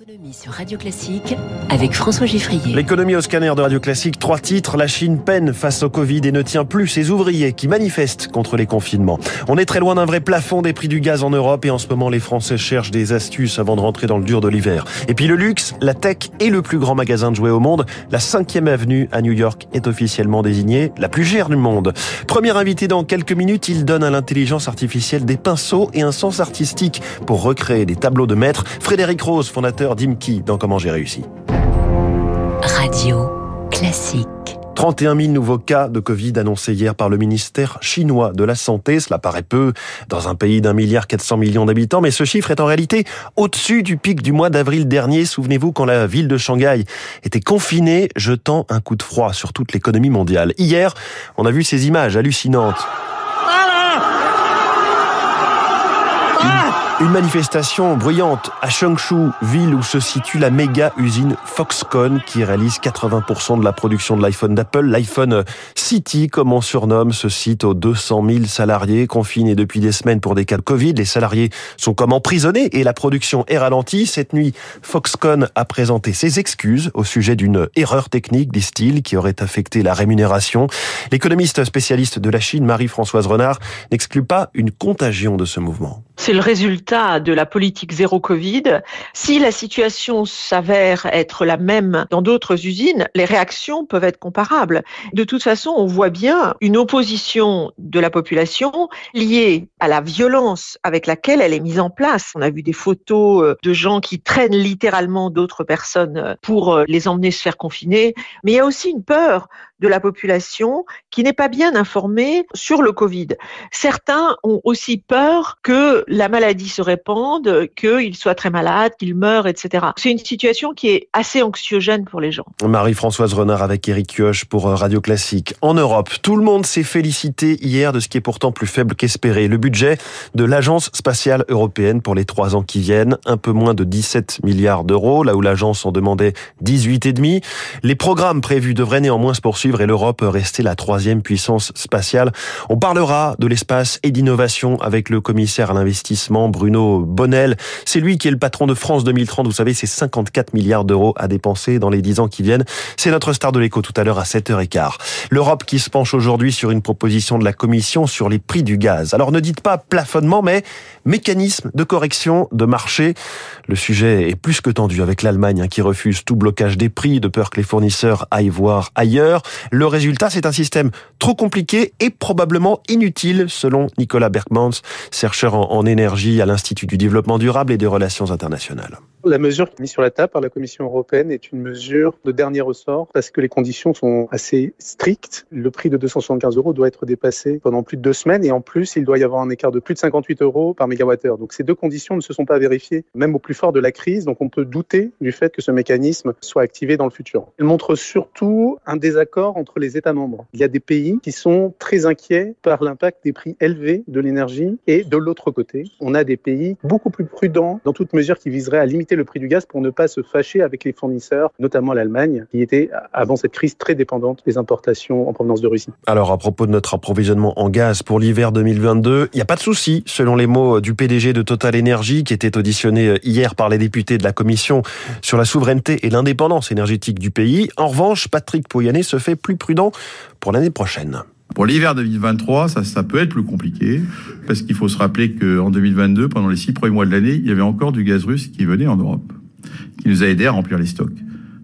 L'économie sur Radio Classique avec François. L'économie au scanner de Radio Classique, trois titres. La Chine peine face au Covid et ne tient plus ses ouvriers qui manifestent contre les confinements. On est très loin d'un vrai plafond des prix du gaz en Europe et en ce moment les Français cherchent des astuces avant de rentrer dans le dur de l'hiver. Et puis le luxe, la tech et le plus grand magasin de jouets au monde, la 5e avenue à New York est officiellement désignée la plus chère du monde. Premier invité dans quelques minutes, il donne à l'intelligence artificielle des pinceaux et un sens artistique pour recréer des tableaux de maître. Frédéric Rose, fondateur d'Imki dans Comment j'ai réussi. Radio Classique. 31 000 nouveaux cas de Covid annoncés hier par le ministère chinois de la Santé. Cela paraît peu dans un pays d'un milliard 400 millions d'habitants, mais ce chiffre est en réalité au-dessus du pic du mois d'avril dernier. Souvenez-vous quand la ville de Shanghai était confinée, jetant un coup de froid sur toute l'économie mondiale. Hier, on a vu ces images hallucinantes. Une manifestation bruyante à Changshu, ville où se situe la méga usine Foxconn qui réalise 80% de la production de l'iPhone d'Apple. L'iPhone City, comme on surnomme ce site aux 200 000 salariés confinés depuis des semaines pour des cas de Covid. Les salariés sont comme emprisonnés et la production est ralentie. Cette nuit, Foxconn a présenté ses excuses au sujet d'une erreur technique, disent-ils, qui aurait affecté la rémunération. L'économiste spécialiste de la Chine, Marie-Françoise Renard, n'exclut pas une contagion de ce mouvement. C'est le résultat de la politique zéro Covid. Si la situation s'avère être la même dans d'autres usines, les réactions peuvent être comparables. De toute façon, on voit bien une opposition de la population liée à la violence avec laquelle elle est mise en place. On a vu des photos euh, de gens qui traînent littéralement d'autres personnes pour euh, les emmener se faire confiner. Mais il y a aussi une peur de la population qui n'est pas bien informée sur le Covid. Certains ont aussi peur que la maladie se répande, qu'il soit très malade, qu'il meure, etc. C'est une situation qui est assez anxiogène pour les gens. Marie-Françoise Renard avec Eric Kioch pour euh, Radio Classique. En Europe, tout le monde s'est félicité hier de ce qui est pourtant plus faible qu'espéré. Le budget de l'Agence spatiale européenne pour les trois ans qui viennent, un peu moins de 17 milliards d'euros, là où l'agence en demandait 18,5. Les programmes prévus devraient néanmoins se poursuivre et l'Europe rester la troisième puissance spatiale. On parlera de l'espace et d'innovation avec le commissaire à l'investissement Bruno Bonnel. C'est lui qui est le patron de France 2030. Vous savez, c'est 54 milliards d'euros à dépenser dans les 10 ans qui viennent. C'est notre star de l'écho tout à l'heure à 7h15. L'Europe qui se penche aujourd'hui sur une proposition de la Commission sur les prix du gaz. Alors ne dites pas plafonnement, mais mécanisme de correction de marché. Le sujet est plus que tendu avec l'Allemagne hein, qui refuse tout blocage des prix de peur que les fournisseurs aillent voir ailleurs. Le résultat, c'est un système trop compliqué et probablement inutile, selon Nicolas Bergmans, chercheur en énergie à l'Institut du développement durable et des relations internationales. La mesure mise sur la table par la Commission européenne est une mesure de dernier ressort parce que les conditions sont assez strictes. Le prix de 275 euros doit être dépassé pendant plus de deux semaines et en plus, il doit y avoir un écart de plus de 58 euros par mégawattheure. Donc ces deux conditions ne se sont pas vérifiées, même au plus fort de la crise. Donc on peut douter du fait que ce mécanisme soit activé dans le futur. Elle montre surtout un désaccord entre les États membres. Il y a des pays qui sont très inquiets par l'impact des prix élevés de l'énergie et de l'autre côté, on a des pays beaucoup plus prudents dans toute mesure qui viserait à limiter le prix du gaz pour ne pas se fâcher avec les fournisseurs, notamment l'Allemagne, qui était avant cette crise très dépendante des importations en provenance de Russie. Alors à propos de notre approvisionnement en gaz pour l'hiver 2022, il n'y a pas de souci, selon les mots du PDG de Total Energy, qui était auditionné hier par les députés de la Commission sur la souveraineté et l'indépendance énergétique du pays. En revanche, Patrick Pouyanné se fait plus prudent pour l'année prochaine. Pour l'hiver 2023, ça, ça peut être plus compliqué, parce qu'il faut se rappeler qu'en 2022, pendant les six premiers mois de l'année, il y avait encore du gaz russe qui venait en Europe, qui nous a aidé à remplir les stocks.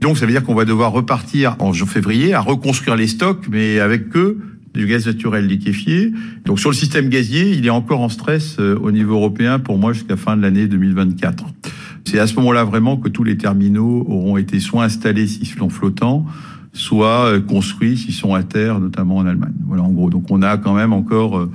Donc ça veut dire qu'on va devoir repartir en février à reconstruire les stocks, mais avec que du gaz naturel liquéfié. Donc sur le système gazier, il est encore en stress euh, au niveau européen pour moi jusqu'à fin de l'année 2024. C'est à ce moment-là vraiment que tous les terminaux auront été soit installés s'ils sont flottants, soit euh, construits s'ils sont à terre, notamment en Allemagne. Voilà, en gros. Donc on a quand même encore euh,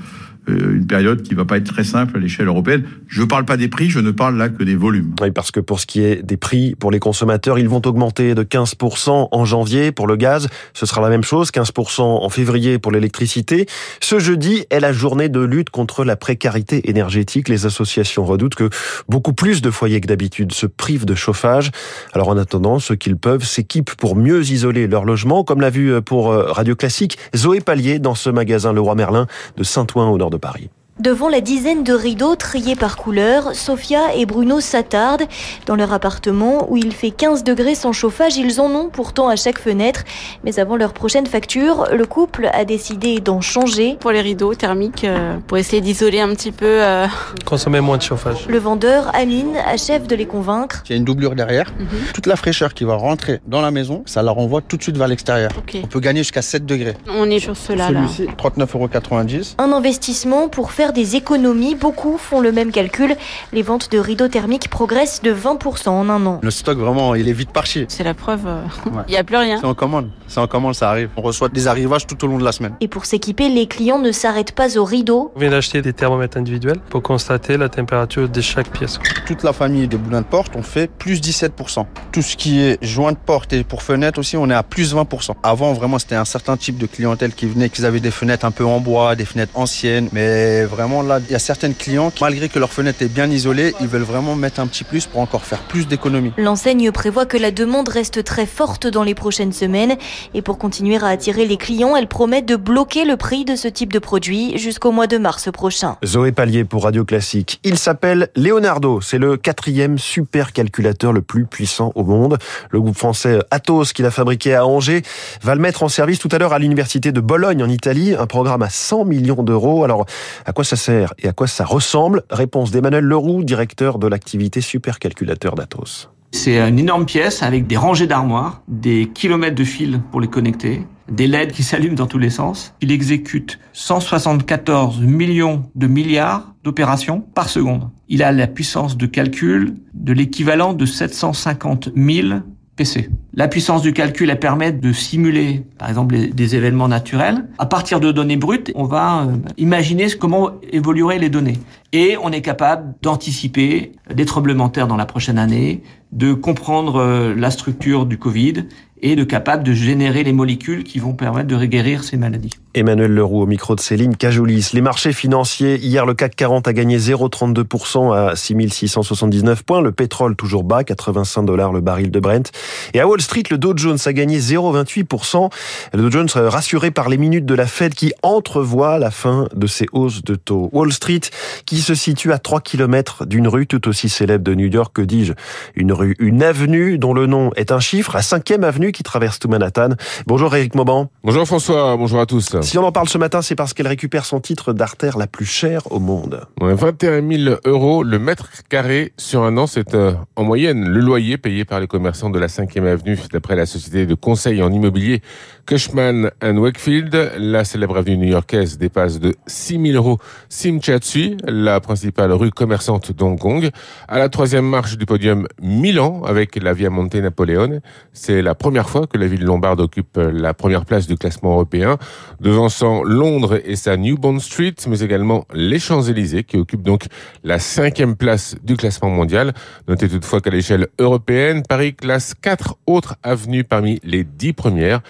une période qui va pas être très simple à l'échelle européenne. Je ne parle pas des prix, je ne parle là que des volumes. Oui, parce que pour ce qui est des prix pour les consommateurs, ils vont augmenter de 15% en janvier pour le gaz. Ce sera la même chose, 15% en février pour l'électricité. Ce jeudi est la journée de lutte contre la précarité énergétique. Les associations redoutent que beaucoup plus de foyers que d'habitude se privent de chauffage. Alors en attendant, ceux qu'ils peuvent s'équipent pour mieux isoler leur logement, comme l'a vu pour Radio Classique Zoé Pallier dans ce magasin Leroy Merlin de Saint-Ouen au nord de Paris. Devant la dizaine de rideaux triés par couleur, Sophia et Bruno s'attardent. Dans leur appartement, où il fait 15 degrés sans chauffage, ils en ont pourtant à chaque fenêtre. Mais avant leur prochaine facture, le couple a décidé d'en changer. Pour les rideaux thermiques, euh, pour essayer d'isoler un petit peu. Euh... Consommer moins de chauffage. Le vendeur, Amine, achève de les convaincre. Il y a une doublure derrière. Mm -hmm. Toute la fraîcheur qui va rentrer dans la maison, ça la renvoie tout de suite vers l'extérieur. Okay. On peut gagner jusqu'à 7 degrés. On est sur cela Celui-ci, 39,90 Un investissement pour faire des économies. Beaucoup font le même calcul. Les ventes de rideaux thermiques progressent de 20% en un an. Le stock, vraiment, il est vite parti. C'est la preuve, il euh... n'y ouais. a plus rien. C'est en commande. C'est en commande, ça arrive. On reçoit des arrivages tout au long de la semaine. Et pour s'équiper, les clients ne s'arrêtent pas aux rideaux. On vient d'acheter des thermomètres individuels pour constater la température de chaque pièce. Toute la famille des boudins de porte, on fait plus 17%. Tout ce qui est joint de porte et pour fenêtre aussi, on est à plus 20%. Avant, vraiment, c'était un certain type de clientèle qui venait, qui avaient des fenêtres un peu en bois, des fenêtres anciennes. Mais vraiment, là, il y a certaines clients qui, malgré que leur fenêtre est bien isolée, ils veulent vraiment mettre un petit plus pour encore faire plus d'économies. L'enseigne prévoit que la demande reste très forte dans les prochaines semaines. Et pour continuer à attirer les clients, elle promet de bloquer le prix de ce type de produit jusqu'au mois de mars prochain. Zoé Pallier pour Radio Classique. Il s'appelle Leonardo. C'est le quatrième supercalculateur le plus puissant au monde. Le groupe français Atos, qu'il a fabriqué à Angers, va le mettre en service tout à l'heure à l'université de Bologne en Italie. Un programme à 100 millions d'euros. Alors, à quoi ça sert et à quoi ça ressemble Réponse d'Emmanuel Leroux, directeur de l'activité supercalculateur d'Atos. C'est une énorme pièce avec des rangées d'armoires, des kilomètres de fils pour les connecter, des LED qui s'allument dans tous les sens. Il exécute 174 millions de milliards d'opérations par seconde. Il a la puissance de calcul de l'équivalent de 750 000 PC. La puissance du calcul, permet de simuler, par exemple, des événements naturels. À partir de données brutes, on va euh, imaginer comment évolueraient les données. Et on est capable d'anticiper des tremblements de terre dans la prochaine année, de comprendre euh, la structure du Covid et de capable de générer les molécules qui vont permettre de guérir ces maladies. Emmanuel Leroux au micro de Céline Cajoulis. Les marchés financiers, hier le CAC 40 a gagné 0,32% à 6679 points. Le pétrole toujours bas, 85 dollars le baril de Brent. Et à Wall Street, le Dow Jones a gagné 0,28%. Le Dow Jones rassuré par les minutes de la Fed qui entrevoit la fin de ses hausses de taux. Wall Street qui se situe à 3 km d'une rue tout aussi célèbre de New York, que dis-je, une rue, une avenue dont le nom est un chiffre, la cinquième avenue qui traverse tout Manhattan. Bonjour Eric Mauban. Bonjour François, bonjour à tous. Si on en parle ce matin, c'est parce qu'elle récupère son titre d'artère la plus chère au monde. Ouais, 21 000 euros le mètre carré sur un an, c'est euh, en moyenne le loyer payé par les commerçants de la 5e avenue, d'après la société de conseil en immobilier Cushman Wakefield. La célèbre avenue new-yorkaise dépasse de 6 000 euros Simchatsui, la principale rue commerçante d'Hong Kong. À la troisième marche du podium, Milan, avec la Via Monte Napoleone. C'est la première fois que la ville lombarde occupe la première place du classement européen, devançant Londres et sa New Bond Street, mais également les Champs-Élysées, qui occupent donc la cinquième place du classement mondial. Notez toutefois qu'à l'échelle européenne, Paris classe quatre autres avenues parmi les dix premières.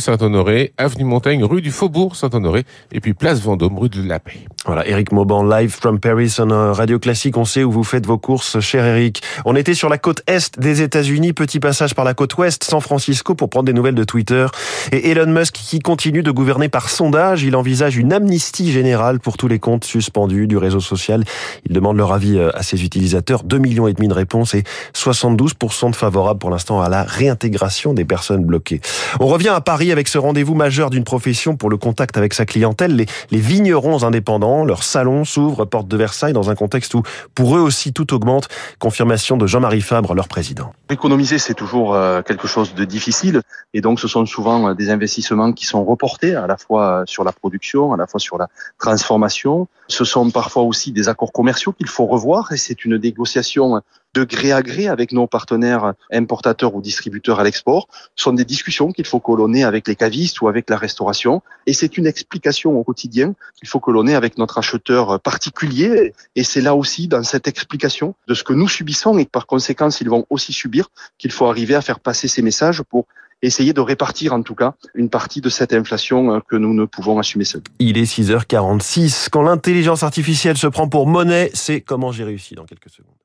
Saint-Honoré, Avenue Montaigne, rue du Faubourg Saint-Honoré, et puis Place Vendôme, rue de la Paix. Voilà, Eric Mauban, live from Paris, en Radio Classique. On sait où vous faites vos courses, cher Eric. On était sur la côte est des États-Unis, petit passage par la côte ouest, San Francisco, pour prendre des nouvelles de Twitter. Et Elon Musk qui continue de gouverner par sondage, il envisage une amnistie générale pour tous les comptes suspendus du réseau social. Il demande leur avis à ses utilisateurs. 2 millions et demi de réponses et 72% de favorables pour l'instant à la réintégration des personnes bloquées. On revient à Paris avec ce rendez-vous majeur d'une profession pour le contact avec sa clientèle, les, les vignerons indépendants. Leur salon s'ouvre porte de Versailles dans un contexte où pour eux aussi tout augmente. Confirmation de Jean-Marie Fabre, leur président. Économiser, c'est toujours quelque chose de difficile et donc ce sont souvent des investissements qui sont reportés à la fois sur la production, à la fois sur la transformation. Ce sont parfois aussi des accords commerciaux qu'il faut revoir et c'est une négociation de gré à gré avec nos partenaires importateurs ou distributeurs à l'export. Sont des discussions qu'il faut ait avec les cavistes ou avec la restauration. Et c'est une explication au quotidien qu'il faut ait avec notre acheteur particulier. Et c'est là aussi, dans cette explication de ce que nous subissons et que par conséquent, ils vont aussi subir, qu'il faut arriver à faire passer ces messages pour essayer de répartir en tout cas une partie de cette inflation que nous ne pouvons assumer seuls. Il est 6h46. Quand l'intelligence artificielle se prend pour monnaie, c'est comment j'ai réussi dans quelques secondes.